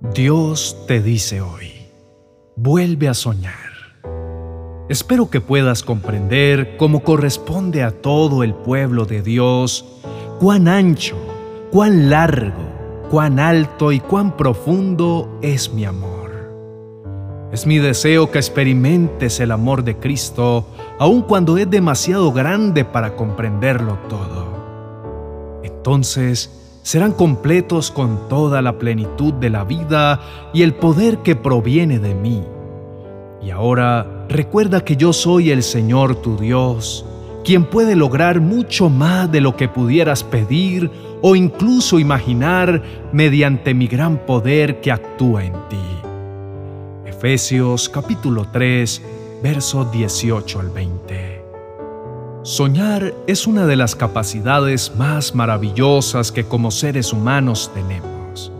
Dios te dice hoy, vuelve a soñar. Espero que puedas comprender cómo corresponde a todo el pueblo de Dios, cuán ancho, cuán largo, cuán alto y cuán profundo es mi amor. Es mi deseo que experimentes el amor de Cristo, aun cuando es demasiado grande para comprenderlo todo. Entonces, serán completos con toda la plenitud de la vida y el poder que proviene de mí. Y ahora recuerda que yo soy el Señor tu Dios, quien puede lograr mucho más de lo que pudieras pedir o incluso imaginar mediante mi gran poder que actúa en ti. Efesios capítulo 3, versos 18 al 20. Soñar es una de las capacidades más maravillosas que como seres humanos tenemos.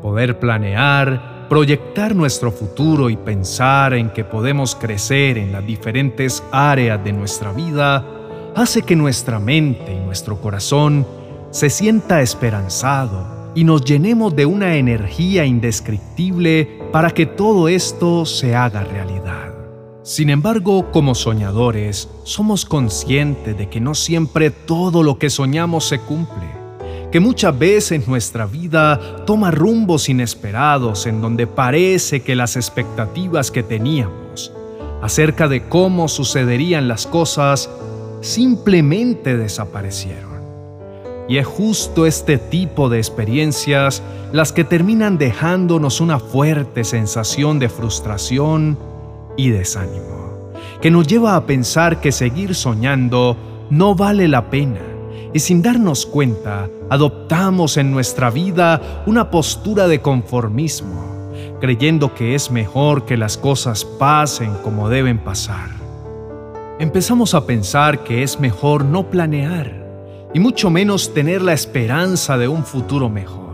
Poder planear, proyectar nuestro futuro y pensar en que podemos crecer en las diferentes áreas de nuestra vida hace que nuestra mente y nuestro corazón se sienta esperanzado y nos llenemos de una energía indescriptible para que todo esto se haga realidad. Sin embargo, como soñadores, somos conscientes de que no siempre todo lo que soñamos se cumple, que muchas veces nuestra vida toma rumbos inesperados en donde parece que las expectativas que teníamos acerca de cómo sucederían las cosas simplemente desaparecieron. Y es justo este tipo de experiencias las que terminan dejándonos una fuerte sensación de frustración, y desánimo, que nos lleva a pensar que seguir soñando no vale la pena y sin darnos cuenta adoptamos en nuestra vida una postura de conformismo, creyendo que es mejor que las cosas pasen como deben pasar. Empezamos a pensar que es mejor no planear y mucho menos tener la esperanza de un futuro mejor.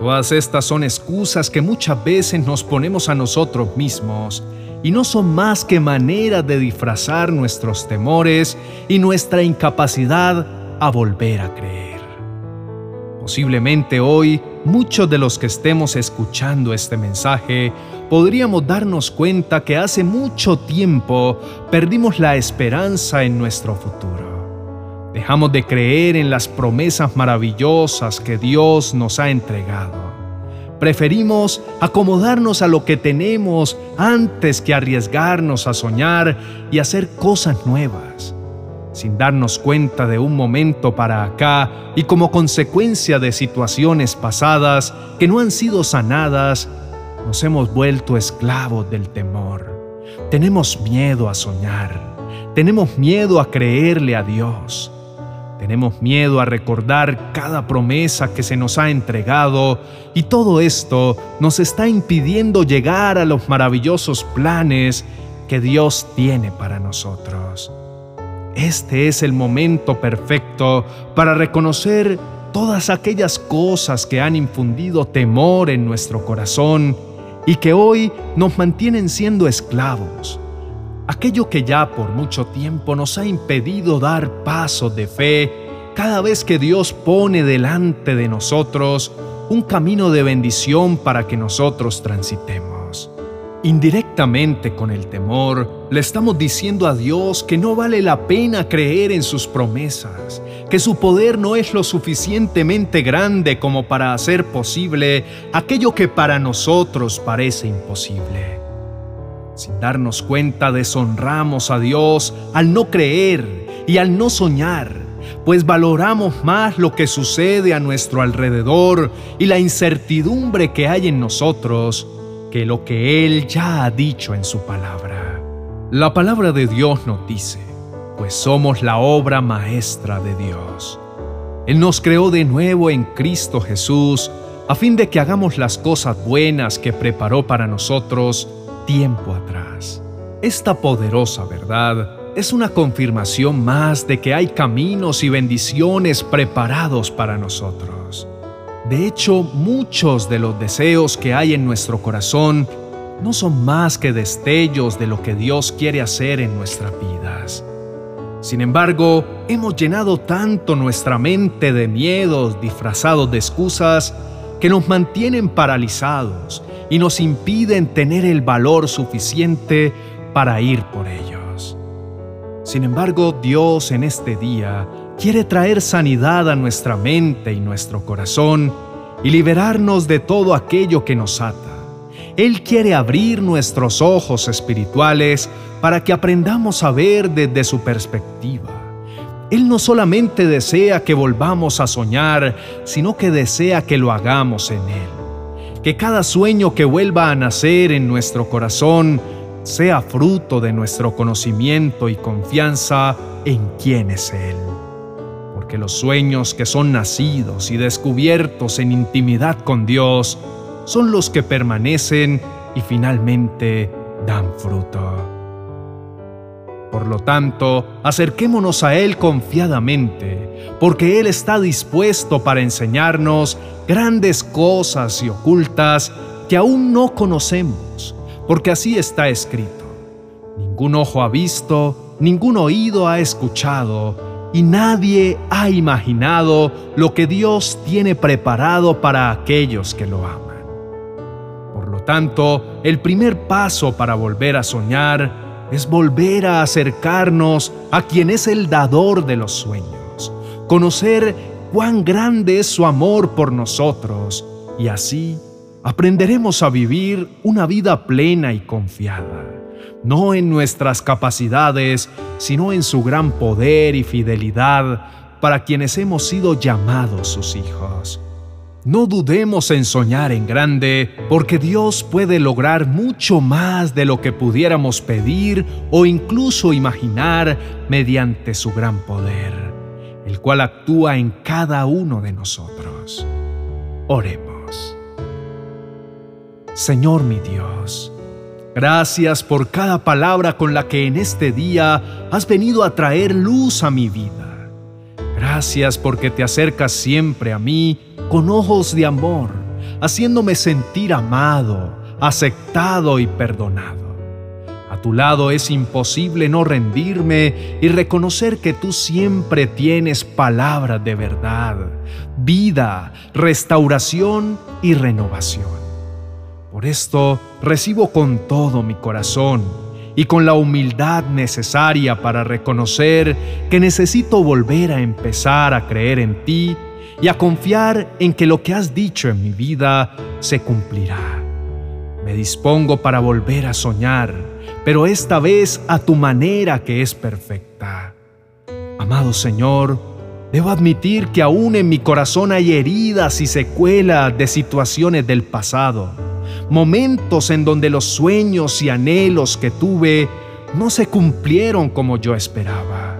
Todas estas son excusas que muchas veces nos ponemos a nosotros mismos y no son más que maneras de disfrazar nuestros temores y nuestra incapacidad a volver a creer. Posiblemente hoy muchos de los que estemos escuchando este mensaje podríamos darnos cuenta que hace mucho tiempo perdimos la esperanza en nuestro futuro. Dejamos de creer en las promesas maravillosas que Dios nos ha entregado Preferimos acomodarnos a lo que tenemos antes que arriesgarnos a soñar y hacer cosas nuevas. Sin darnos cuenta de un momento para acá y como consecuencia de situaciones pasadas que no han sido sanadas, nos hemos vuelto esclavos del temor. Tenemos miedo a soñar. Tenemos miedo a creerle a Dios. Tenemos miedo a recordar cada promesa que se nos ha entregado y todo esto nos está impidiendo llegar a los maravillosos planes que Dios tiene para nosotros. Este es el momento perfecto para reconocer todas aquellas cosas que han infundido temor en nuestro corazón y que hoy nos mantienen siendo esclavos aquello que ya por mucho tiempo nos ha impedido dar pasos de fe, cada vez que Dios pone delante de nosotros un camino de bendición para que nosotros transitemos. Indirectamente con el temor, le estamos diciendo a Dios que no vale la pena creer en sus promesas, que su poder no es lo suficientemente grande como para hacer posible aquello que para nosotros parece imposible. Sin darnos cuenta deshonramos a Dios al no creer y al no soñar, pues valoramos más lo que sucede a nuestro alrededor y la incertidumbre que hay en nosotros que lo que Él ya ha dicho en su palabra. La palabra de Dios nos dice, pues somos la obra maestra de Dios. Él nos creó de nuevo en Cristo Jesús a fin de que hagamos las cosas buenas que preparó para nosotros tiempo atrás. Esta poderosa verdad es una confirmación más de que hay caminos y bendiciones preparados para nosotros. De hecho, muchos de los deseos que hay en nuestro corazón no son más que destellos de lo que Dios quiere hacer en nuestras vidas. Sin embargo, hemos llenado tanto nuestra mente de miedos disfrazados de excusas que nos mantienen paralizados y nos impiden tener el valor suficiente para ir por ellos. Sin embargo, Dios en este día quiere traer sanidad a nuestra mente y nuestro corazón y liberarnos de todo aquello que nos ata. Él quiere abrir nuestros ojos espirituales para que aprendamos a ver desde su perspectiva. Él no solamente desea que volvamos a soñar, sino que desea que lo hagamos en Él. Que cada sueño que vuelva a nacer en nuestro corazón sea fruto de nuestro conocimiento y confianza en quién es Él. Porque los sueños que son nacidos y descubiertos en intimidad con Dios son los que permanecen y finalmente dan fruto. Por lo tanto, acerquémonos a Él confiadamente, porque Él está dispuesto para enseñarnos grandes cosas y ocultas que aún no conocemos, porque así está escrito. Ningún ojo ha visto, ningún oído ha escuchado, y nadie ha imaginado lo que Dios tiene preparado para aquellos que lo aman tanto, el primer paso para volver a soñar es volver a acercarnos a quien es el dador de los sueños, conocer cuán grande es su amor por nosotros y así aprenderemos a vivir una vida plena y confiada, no en nuestras capacidades, sino en su gran poder y fidelidad para quienes hemos sido llamados sus hijos. No dudemos en soñar en grande, porque Dios puede lograr mucho más de lo que pudiéramos pedir o incluso imaginar mediante su gran poder, el cual actúa en cada uno de nosotros. Oremos. Señor mi Dios, gracias por cada palabra con la que en este día has venido a traer luz a mi vida. Gracias porque te acercas siempre a mí con ojos de amor, haciéndome sentir amado, aceptado y perdonado. Tu lado es imposible no rendirme y reconocer que tú siempre tienes palabras de verdad, vida, restauración y renovación. Por esto recibo con todo mi corazón y con la humildad necesaria para reconocer que necesito volver a empezar a creer en ti y a confiar en que lo que has dicho en mi vida se cumplirá. Me dispongo para volver a soñar, pero esta vez a tu manera que es perfecta. Amado Señor, debo admitir que aún en mi corazón hay heridas y secuelas de situaciones del pasado, momentos en donde los sueños y anhelos que tuve no se cumplieron como yo esperaba.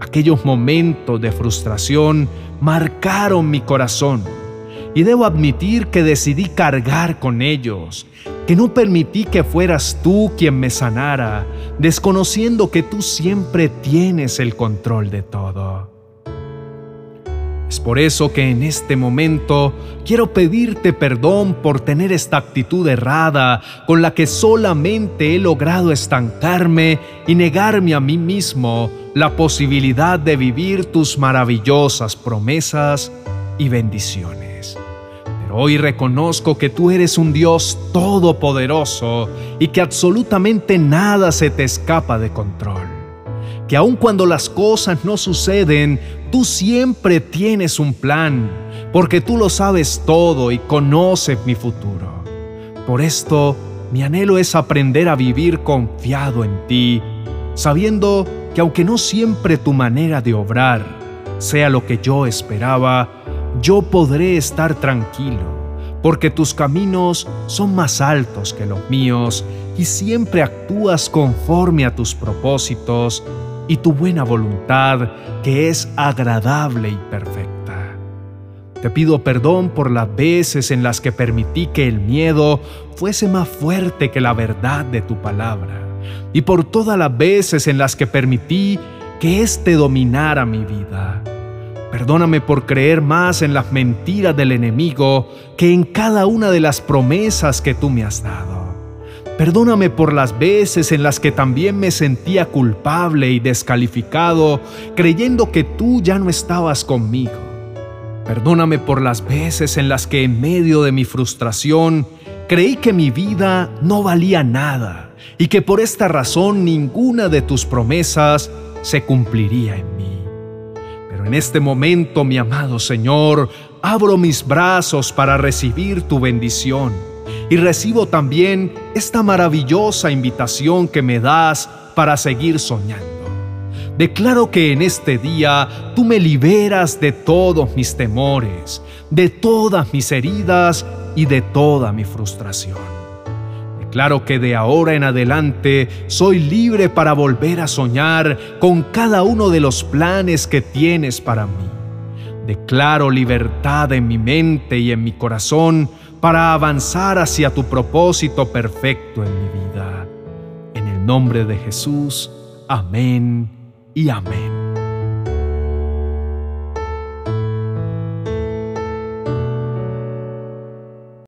Aquellos momentos de frustración marcaron mi corazón y debo admitir que decidí cargar con ellos, que no permití que fueras tú quien me sanara, desconociendo que tú siempre tienes el control de todo. Es por eso que en este momento quiero pedirte perdón por tener esta actitud errada con la que solamente he logrado estancarme y negarme a mí mismo la posibilidad de vivir tus maravillosas promesas y bendiciones. Hoy reconozco que tú eres un Dios todopoderoso y que absolutamente nada se te escapa de control. Que aun cuando las cosas no suceden, Tú siempre tienes un plan, porque tú lo sabes todo y conoces mi futuro. Por esto, mi anhelo es aprender a vivir confiado en ti, sabiendo que aunque no siempre tu manera de obrar sea lo que yo esperaba, yo podré estar tranquilo, porque tus caminos son más altos que los míos y siempre actúas conforme a tus propósitos y tu buena voluntad, que es agradable y perfecta. Te pido perdón por las veces en las que permití que el miedo fuese más fuerte que la verdad de tu palabra, y por todas las veces en las que permití que éste dominara mi vida. Perdóname por creer más en las mentiras del enemigo que en cada una de las promesas que tú me has dado. Perdóname por las veces en las que también me sentía culpable y descalificado, creyendo que tú ya no estabas conmigo. Perdóname por las veces en las que en medio de mi frustración creí que mi vida no valía nada y que por esta razón ninguna de tus promesas se cumpliría en mí. En este momento, mi amado Señor, abro mis brazos para recibir tu bendición y recibo también esta maravillosa invitación que me das para seguir soñando. Declaro que en este día tú me liberas de todos mis temores, de todas mis heridas y de toda mi frustración. Declaro que de ahora en adelante soy libre para volver a soñar con cada uno de los planes que tienes para mí. Declaro libertad en mi mente y en mi corazón para avanzar hacia tu propósito perfecto en mi vida. En el nombre de Jesús, amén y amén.